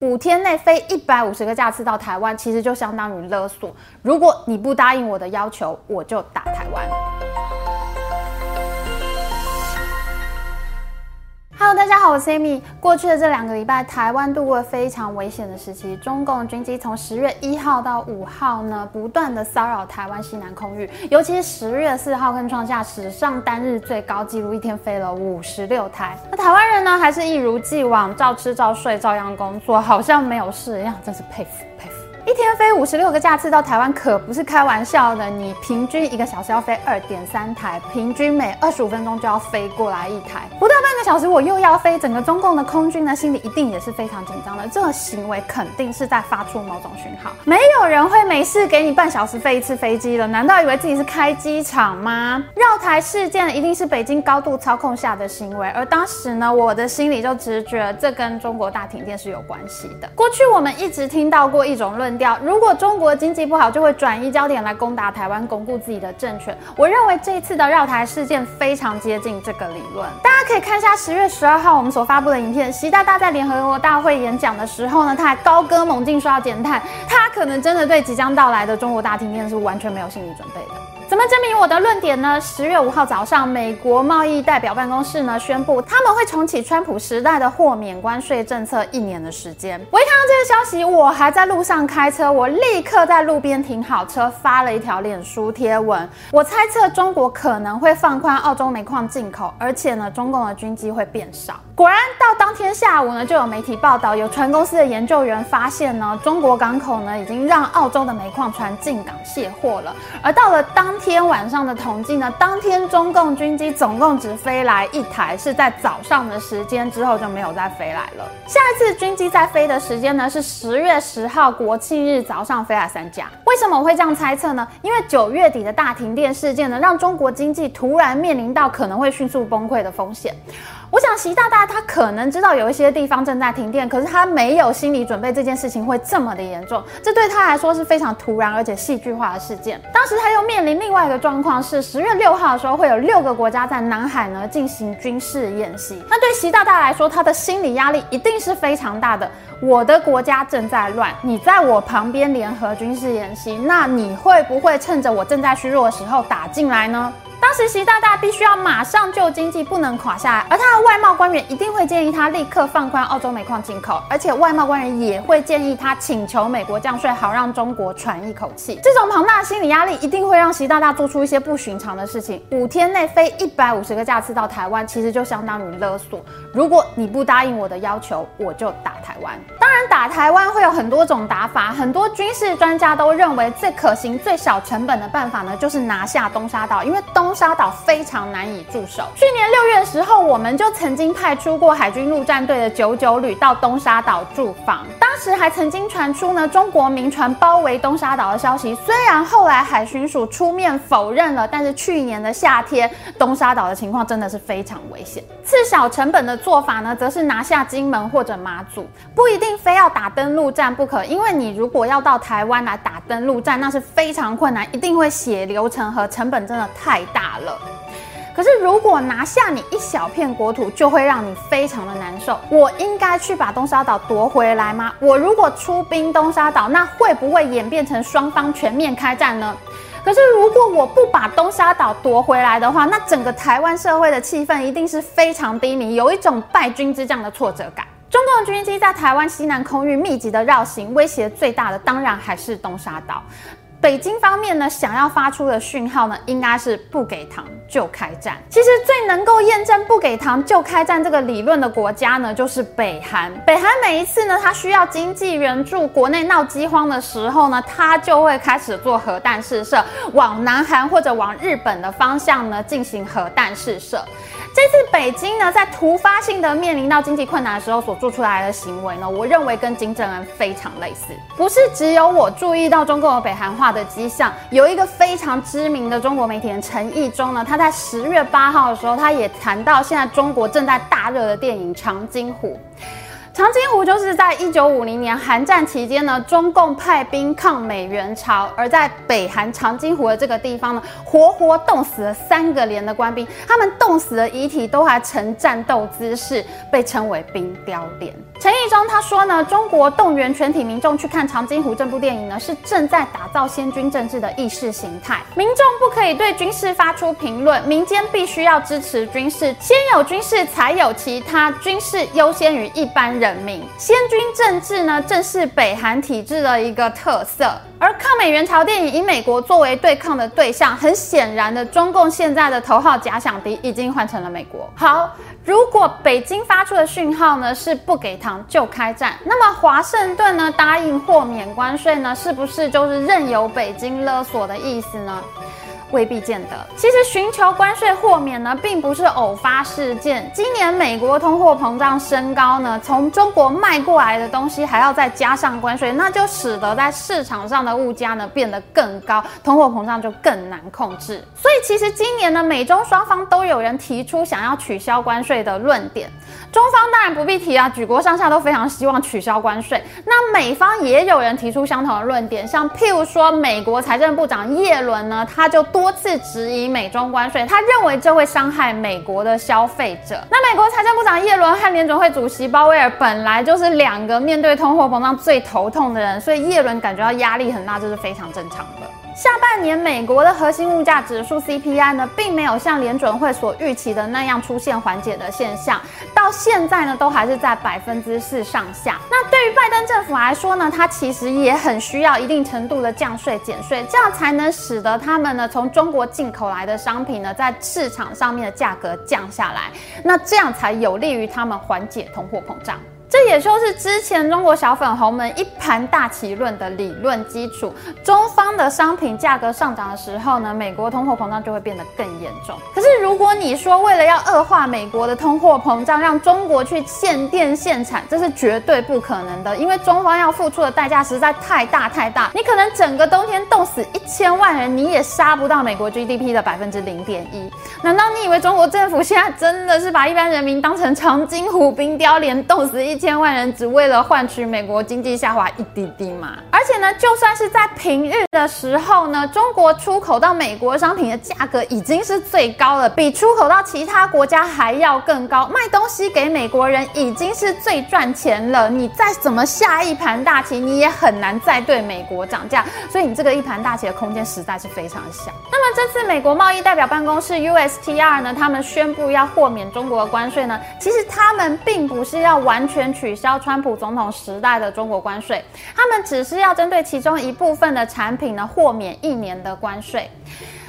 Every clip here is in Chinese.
五天内飞一百五十个架次到台湾，其实就相当于勒索。如果你不答应我的要求，我就打台湾。Hello，大家好，我是 Amy。过去的这两个礼拜，台湾度过了非常危险的时期。中共军机从十月一号到五号呢，不断的骚扰台湾西南空域，尤其是十月四号更创下史上单日最高纪录，一天飞了五十六台。那台湾人呢，还是一如既往，照吃照睡，照样工作，好像没有事一样，真是佩服佩服。一天飞五十六个架次到台湾可不是开玩笑的，你平均一个小时要飞二点三台，平均每二十五分钟就要飞过来一台，不到半个小时我又要飞，整个中共的空军呢心里一定也是非常紧张的，这个行为肯定是在发出某种讯号，没有人会没事给你半小时飞一次飞机的，难道以为自己是开机场吗？绕台事件一定是北京高度操控下的行为，而当时呢，我的心里就直觉这跟中国大停电是有关系的。过去我们一直听到过一种论。掉。如果中国经济不好，就会转移焦点来攻打台湾，巩固自己的政权。我认为这一次的绕台事件非常接近这个理论。大家可以看一下十月十二号我们所发布的影片，习大大在联合国大会演讲的时候呢，他还高歌猛进说要减碳，他可能真的对即将到来的中国大停电是完全没有心理准备的。怎么证明我的论点呢？十月五号早上，美国贸易代表办公室呢宣布，他们会重启川普时代的豁免关税政策一年的时间。我一看到这个消息，我还在路上开车，我立刻在路边停好车，发了一条脸书贴文。我猜测中国可能会放宽澳洲煤矿进口，而且呢，中共的军机会变少。果然，到当天下午呢，就有媒体报道，有船公司的研究员发现呢，中国港口呢已经让澳洲的煤矿船进港卸货了。而到了当天晚上的统计呢，当天中共军机总共只飞来一台，是在早上的时间之后就没有再飞来了。下一次军机再飞的时间呢，是十月十号国庆日早上飞来三架。为什么我会这样猜测呢？因为九月底的大停电事件呢，让中国经济突然面临到可能会迅速崩溃的风险。我想习大大他可能知道有一些地方正在停电，可是他没有心理准备这件事情会这么的严重，这对他来说是非常突然而且戏剧化的事件。当时他又面临另外一个状况是，十月六号的时候会有六个国家在南海呢进行军事演习，那对习大大来说，他的心理压力一定是非常大的。我的国家正在乱，你在我旁边联合军事演习，那你会不会趁着我正在虚弱的时候打进来呢？当时习大大必须要马上救经济，不能垮下来，而他的外贸官员一定会建议他立刻放宽澳洲煤矿进口，而且外贸官员也会建议他请求美国降税，好让中国喘一口气。这种庞大的心理压力一定会让习大大做出一些不寻常的事情。五天内飞一百五十个架次到台湾，其实就相当于勒索。如果你不答应我的要求，我就打台湾。当然，打台湾会有很多种打法，很多军事专家都认为最可行、最小成本的办法呢，就是拿下东沙岛，因为东。沙岛非常难以驻守。去年六月的时候，我们就曾经派出过海军陆战队的九九旅到东沙岛驻防。当时还曾经传出呢中国民船包围东沙岛的消息。虽然后来海巡署出面否认了，但是去年的夏天，东沙岛的情况真的是非常危险。次小成本的做法呢，则是拿下金门或者马祖，不一定非要打登陆战不可。因为你如果要到台湾来打登陆战，那是非常困难，一定会血流成河，成本真的太。打了，可是如果拿下你一小片国土，就会让你非常的难受。我应该去把东沙岛夺回来吗？我如果出兵东沙岛，那会不会演变成双方全面开战呢？可是如果我不把东沙岛夺回来的话，那整个台湾社会的气氛一定是非常低迷，有一种败军之将的挫折感。中共军机在台湾西南空域密集的绕行，威胁最大的当然还是东沙岛。北京方面呢，想要发出的讯号呢，应该是不给糖就开战。其实最能够验证不给糖就开战这个理论的国家呢，就是北韩。北韩每一次呢，它需要经济援助，国内闹饥荒的时候呢，它就会开始做核弹试射，往南韩或者往日本的方向呢进行核弹试射。这次北京呢，在突发性的面临到经济困难的时候所做出来的行为呢，我认为跟金正恩非常类似。不是只有我注意到中共有北韩化的迹象，有一个非常知名的中国媒体人陈义中呢，他在十月八号的时候，他也谈到现在中国正在大热的电影《长津湖》。长津湖就是在一九五零年韩战期间呢，中共派兵抗美援朝，而在北韩长津湖的这个地方呢，活活冻死了三个连的官兵，他们冻死的遗体都还呈战斗姿势，被称为冰雕连。陈义中他说呢，中国动员全体民众去看长津湖这部电影呢，是正在打造先军政治的意识形态。民众不可以对军事发出评论，民间必须要支持军事，先有军事才有其他，军事优先于一般人人民。先军政治呢，正是北韩体制的一个特色。而抗美援朝电影以美国作为对抗的对象，很显然的，中共现在的头号假想敌已经换成了美国。好，如果北京发出的讯号呢是不给糖就开战，那么华盛顿呢答应豁免关税呢，是不是就是任由北京勒索的意思呢？未必见得。其实寻求关税豁免呢，并不是偶发事件。今年美国通货膨胀升高呢，从中国卖过来的东西还要再加上关税，那就使得在市场上的物价呢变得更高，通货膨胀就更难控制。所以其实今年呢，美中双方都有人提出想要取消关税的论点。中方当然不必提啊，举国上下都非常希望取消关税。那美方也有人提出相同的论点，像譬如说美国财政部长耶伦呢，他就。多次质疑美中关税，他认为这会伤害美国的消费者。那美国财政部长耶伦和联准会主席鲍威尔本来就是两个面对通货膨胀最头痛的人，所以耶伦感觉到压力很大，这是非常正常的。下半年美国的核心物价指数 CPI 呢，并没有像联准会所预期的那样出现缓解的现象，到现在呢，都还是在百分之四上下。那对于拜登政府来说呢，它其实也很需要一定程度的降税减税，这样才能使得他们呢从中国进口来的商品呢，在市场上面的价格降下来，那这样才有利于他们缓解通货膨胀。这也就是之前中国小粉红们一盘大棋论的理论基础。中方的商品价格上涨的时候呢，美国通货膨胀就会变得更严重。可是如果你说为了要恶化美国的通货膨胀，让中国去限电限产，这是绝对不可能的，因为中方要付出的代价实在太大太大。你可能整个冬天冻死一千万人，你也杀不到美国 GDP 的百分之零点一。难道你以为中国政府现在真的是把一般人民当成长津湖冰雕连冻死一？一千万人只为了换取美国经济下滑一滴滴嘛？而且呢，就算是在平日的时候呢，中国出口到美国商品的价格已经是最高了，比出口到其他国家还要更高。卖东西给美国人已经是最赚钱了，你再怎么下一盘大棋，你也很难再对美国涨价。所以你这个一盘大棋的空间实在是非常小。那么这次美国贸易代表办公室 USTR 呢，他们宣布要豁免中国的关税呢，其实他们并不是要完全。取消川普总统时代的中国关税，他们只是要针对其中一部分的产品呢豁免一年的关税。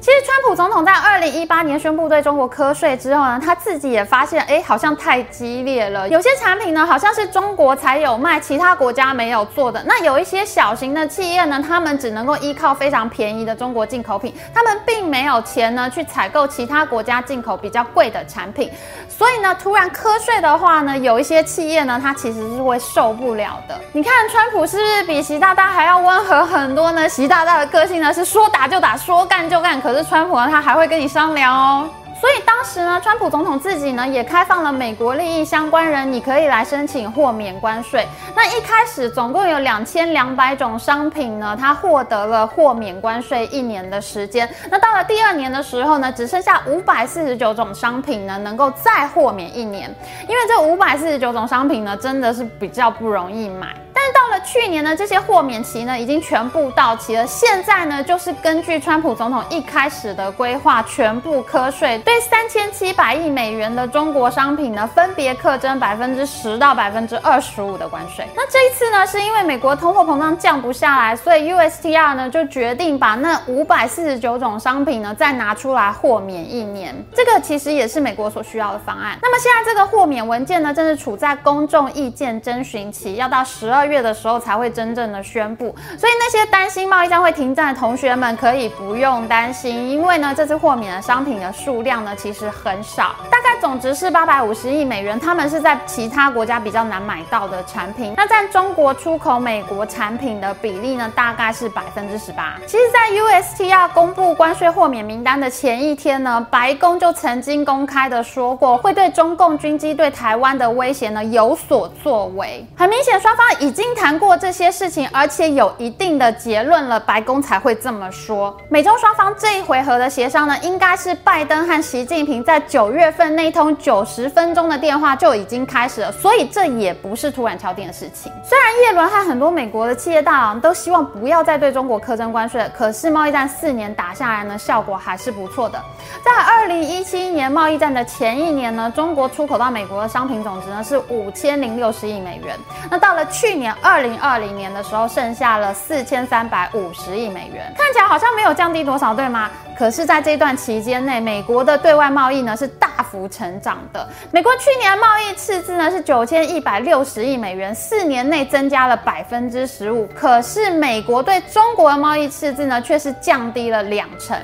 其实，川普总统在二零一八年宣布对中国科税之后呢，他自己也发现，哎，好像太激烈了。有些产品呢，好像是中国才有卖，其他国家没有做的。那有一些小型的企业呢，他们只能够依靠非常便宜的中国进口品，他们并没有钱呢去采购其他国家进口比较贵的产品。所以呢，突然瞌税的话呢，有一些企业呢，它其实是会受不了的。你看，川普是不是比习大大还要温和很多呢？习大大的个性呢，是说打就打，说干就干。可可是川普呢，他还会跟你商量哦。所以当时呢，川普总统自己呢也开放了美国利益相关人，你可以来申请豁免关税。那一开始总共有两千两百种商品呢，它获得了豁免关税一年的时间。那到了第二年的时候呢，只剩下五百四十九种商品呢能够再豁免一年，因为这五百四十九种商品呢真的是比较不容易买。但是到了去年呢，这些豁免期呢已经全部到期了。现在呢，就是根据川普总统一开始的规划，全部瞌税，对三千七百亿美元的中国商品呢，分别课征百分之十到百分之二十五的关税。那这一次呢，是因为美国通货膨胀降不下来，所以 USTR 呢就决定把那五百四十九种商品呢再拿出来豁免一年。这个其实也是美国所需要的方案。那么现在这个豁免文件呢，正是处在公众意见征询期，要到十二。月的时候才会真正的宣布。所以那些担心贸易战会停战的同学们可以不用担心，因为呢，这次豁免的商品的数量呢其实很少，大概总值是八百五十亿美元，他们是在其他国家比较难买到的产品。那占中国出口美国产品的比例呢，大概是百分之十八。其实，在 USTR 公布关税豁免名单的前一天呢，白宫就曾经公开的说过，会对中共军机对台湾的威胁呢有所作为。很明显，双方已经经谈过这些事情，而且有一定的结论了，白宫才会这么说。美中双方这一回合的协商呢，应该是拜登和习近平在九月份那通九十分钟的电话就已经开始了，所以这也不是突然敲定的事情。虽然叶伦和很多美国的企业大佬都希望不要再对中国苛征关税，可是贸易战四年打下来呢，效果还是不错的。在二零一七年贸易战的前一年呢，中国出口到美国的商品总值呢是五千零六十亿美元。那到了去年二零二零年的时候，剩下了四千三百五十亿美元，看起来好像没有降低多少，对吗？可是，在这段期间内，美国的对外贸易呢是大幅成长的。美国去年贸易赤字呢是九千一百六十亿美元，四年内增加了百分之十五。可是，美国对中国的贸易赤字呢却是降低了两成。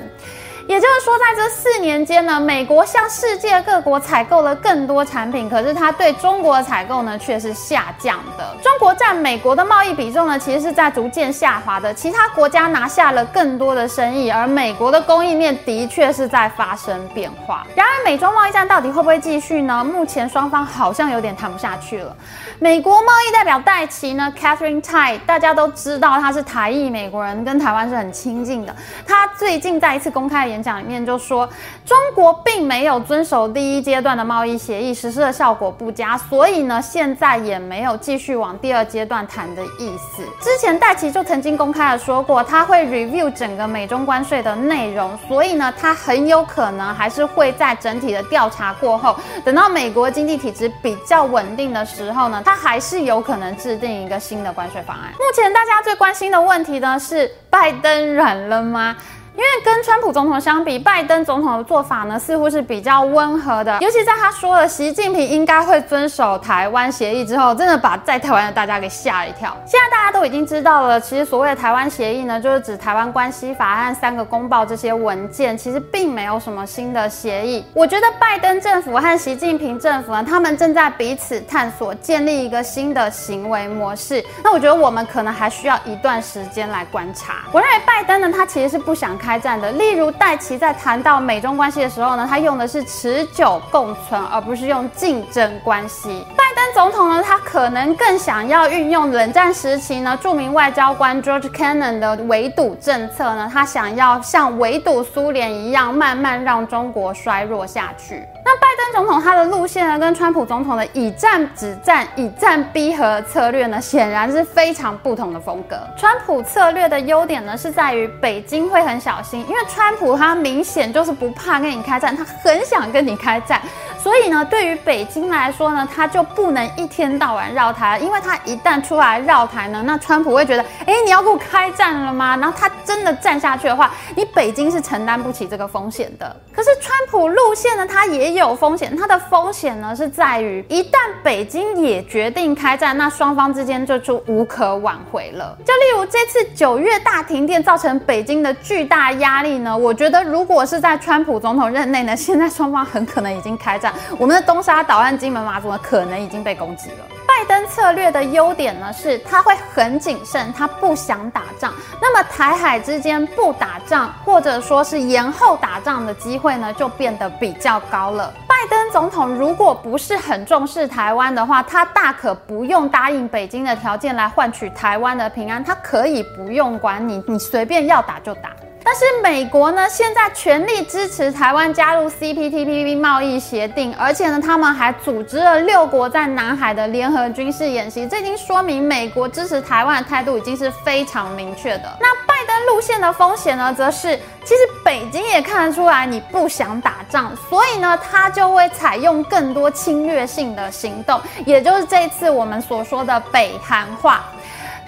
也就是说，在这四年间呢，美国向世界各国采购了更多产品，可是它对中国的采购呢却是下降的。中国占美国的贸易比重呢，其实是在逐渐下滑的。其他国家拿下了更多的生意，而美国的供应链的确是在发生变化。然而，美中贸易战到底会不会继续呢？目前双方好像有点谈不下去了。美国贸易代表戴奇呢，Catherine Tai，大家都知道他是台裔美国人，跟台湾是很亲近的。他最近在一次公开演演讲里面就说，中国并没有遵守第一阶段的贸易协议，实施的效果不佳，所以呢，现在也没有继续往第二阶段谈的意思。之前戴奇就曾经公开的说过，他会 review 整个美中关税的内容，所以呢，他很有可能还是会在整体的调查过后，等到美国经济体制比较稳定的时候呢，他还是有可能制定一个新的关税方案。目前大家最关心的问题呢，是拜登软了吗？因为跟川普总统相比，拜登总统的做法呢似乎是比较温和的，尤其在他说了习近平应该会遵守台湾协议之后，真的把在台湾的大家给吓一跳。现在大家都已经知道了，其实所谓的台湾协议呢，就是指台湾关系法案三个公报这些文件，其实并没有什么新的协议。我觉得拜登政府和习近平政府呢，他们正在彼此探索，建立一个新的行为模式。那我觉得我们可能还需要一段时间来观察。我认为拜登呢，他其实是不想看。开战的，例如戴奇在谈到美中关系的时候呢，他用的是持久共存，而不是用竞争关系。拜登总统呢，他可能更想要运用冷战时期呢著名外交官 George Kennan 的围堵政策呢，他想要像围堵苏联一样，慢慢让中国衰弱下去。那拜登总统他的路线呢，跟川普总统的以战止战、以战逼和策略呢，显然是非常不同的风格。川普策略的优点呢，是在于北京会很小心，因为川普他明显就是不怕跟你开战，他很想跟你开战。所以呢，对于北京来说呢，他就不能一天到晚绕台，因为他一旦出来绕台呢，那川普会觉得，哎，你要给我开战了吗？然后他真的战下去的话，你北京是承担不起这个风险的。可是川普路线呢，他也有风险，它的风险呢是在于，一旦北京也决定开战，那双方之间就就无可挽回了。就例如这次九月大停电造成北京的巨大压力呢，我觉得如果是在川普总统任内呢，现在双方很可能已经开战。我们的东沙岛岸金门马祖呢，可能已经被攻击了。拜登策略的优点呢，是他会很谨慎，他不想打仗。那么台海之间不打仗，或者说是延后打仗的机会呢，就变得比较高了。拜登总统如果不是很重视台湾的话，他大可不用答应北京的条件来换取台湾的平安，他可以不用管你，你随便要打就打。但是美国呢，现在全力支持台湾加入 CPTPP 贸易协定，而且呢，他们还组织了六国在南海的联合军事演习，这已经说明美国支持台湾的态度已经是非常明确的。那拜登路线的风险呢，则是其实北京也看得出来你不想打仗，所以呢，他就会采用更多侵略性的行动，也就是这次我们所说的北韩化。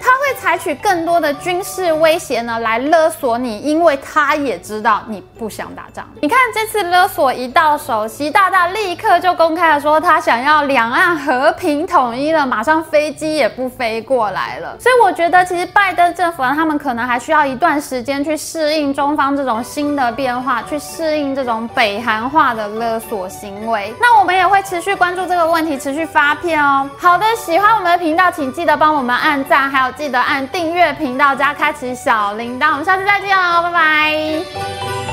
他会采取更多的军事威胁呢，来勒索你，因为他也知道你不想打仗。你看这次勒索一到手，习大大立刻就公开了说他想要两岸和平统一了，马上飞机也不飞过来了。所以我觉得其实拜登政府呢，他们可能还需要一段时间去适应中方这种新的变化，去适应这种北韩化的勒索行为。那我们也会持续关注这个问题，持续发片哦。好的，喜欢我们的频道，请记得帮我们按赞，还有记得按订阅频道加开启小铃铛。我们下次再见哦，拜拜。